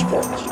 Esporte.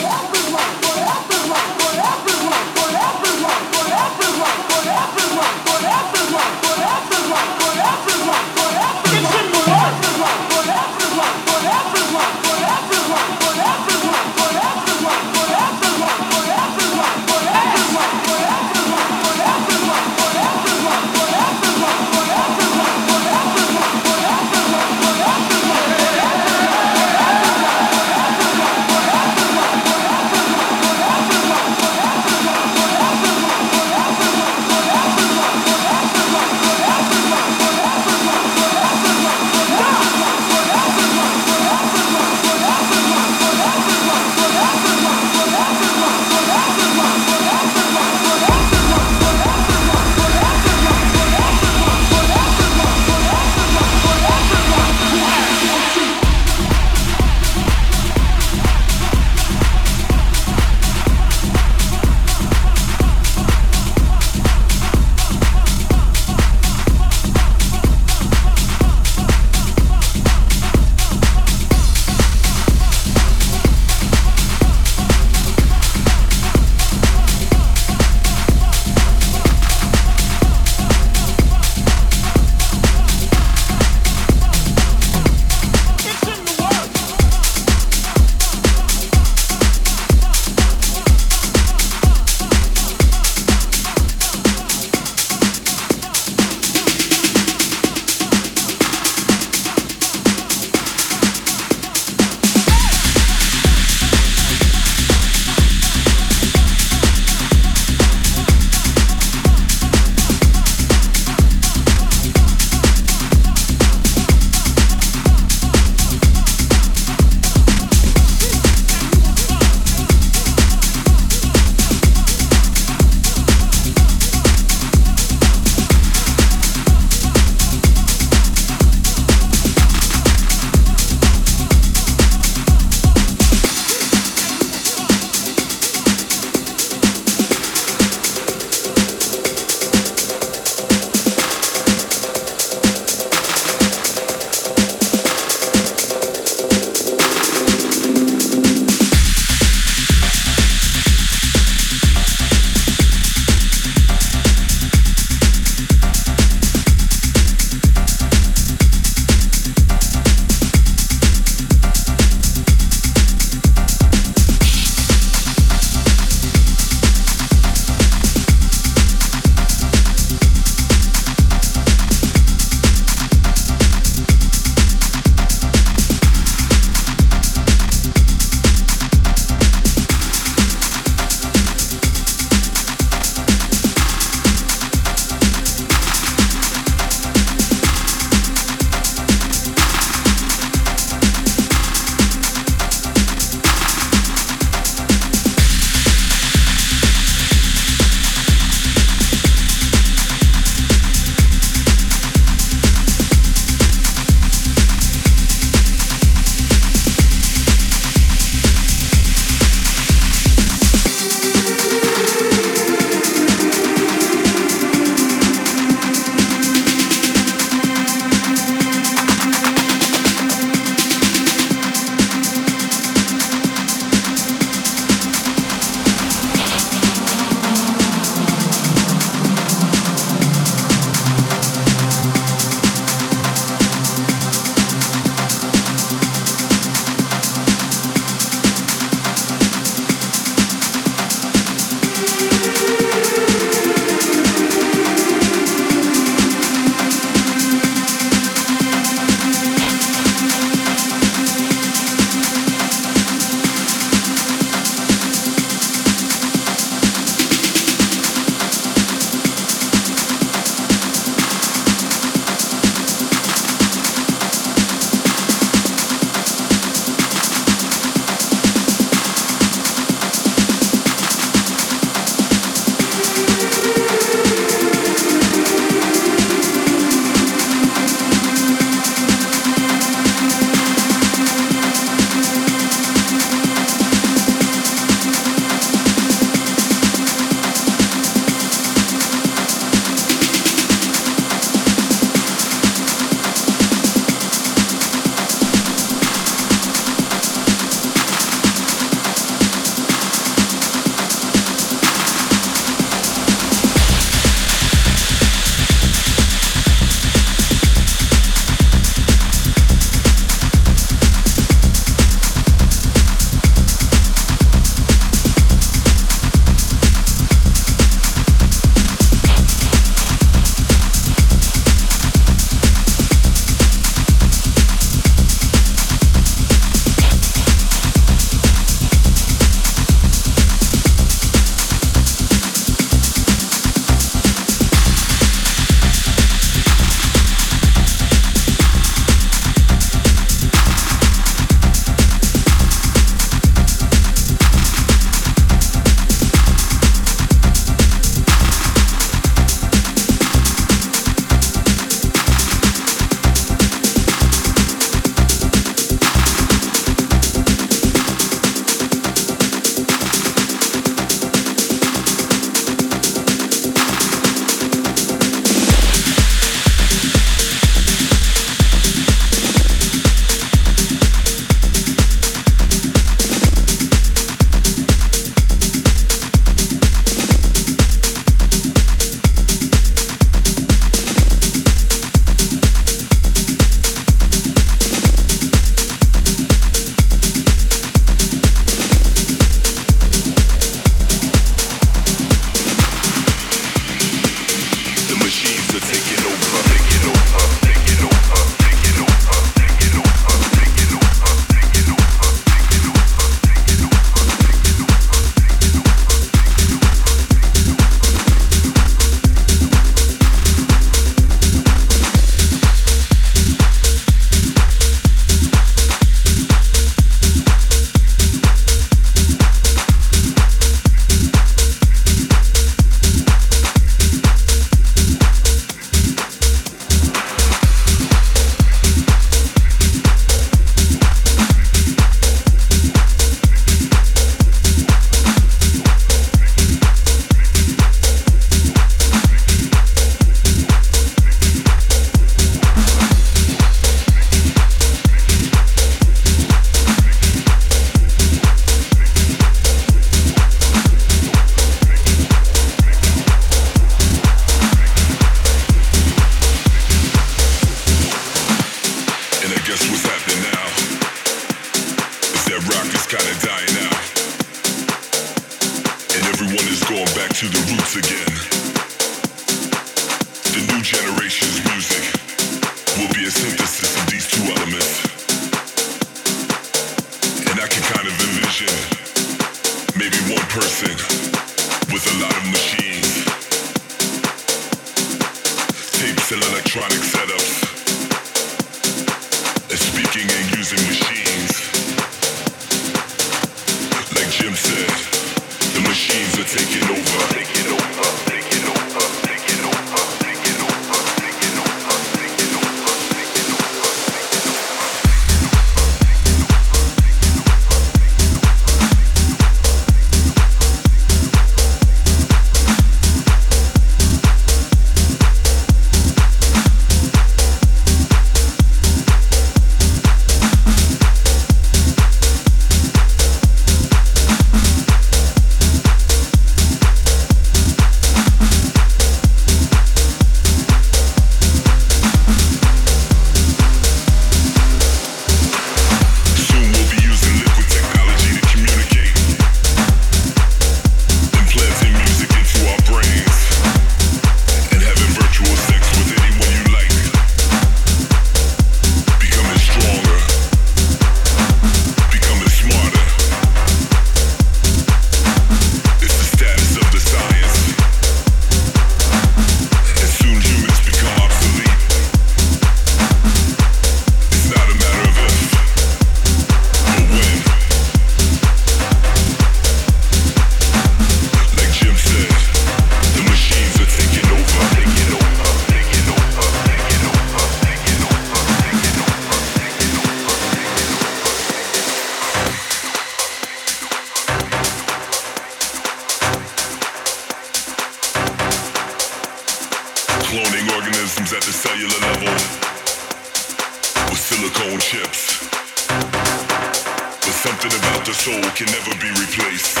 soul can never be replaced.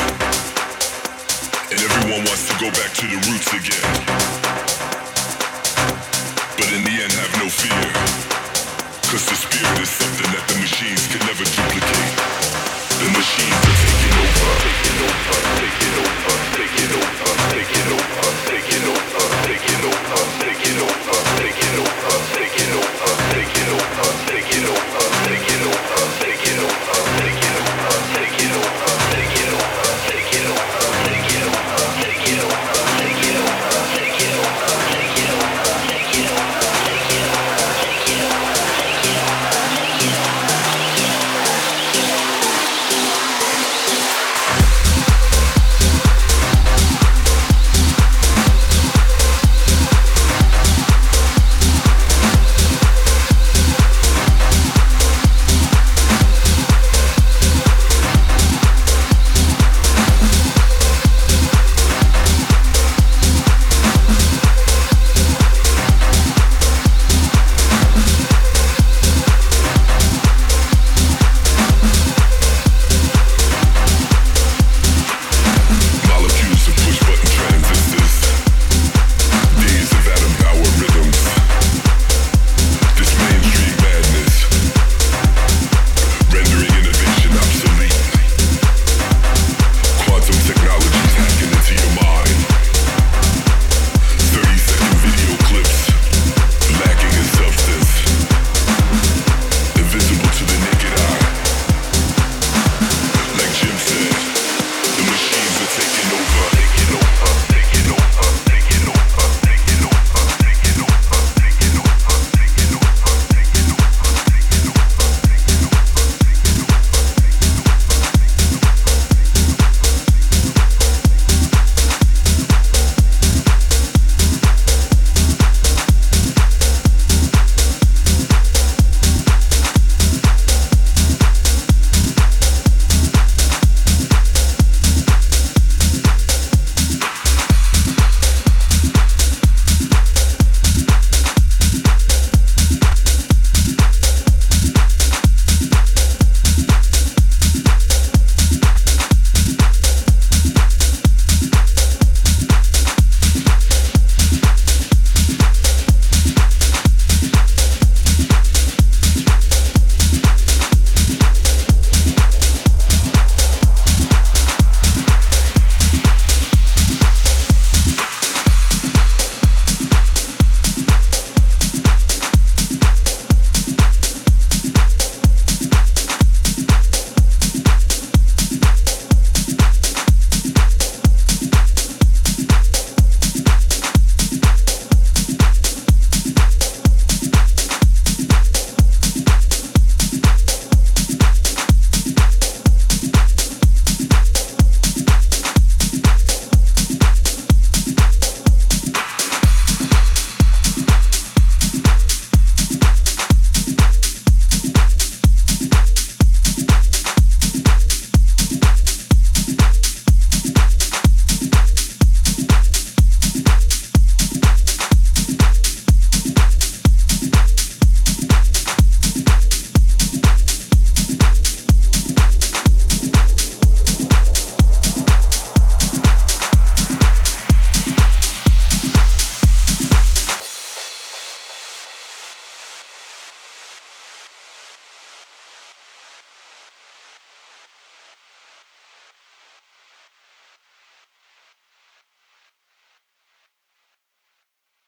And everyone wants to go back to the roots again. But in the end, have no fear. Cause the spirit is something that the machines can never duplicate. The machines are taking over, taking over, taking over, taking over, taking over, taking over, taking over, taking over, taking over, taking over, taking over, taking over, taking over.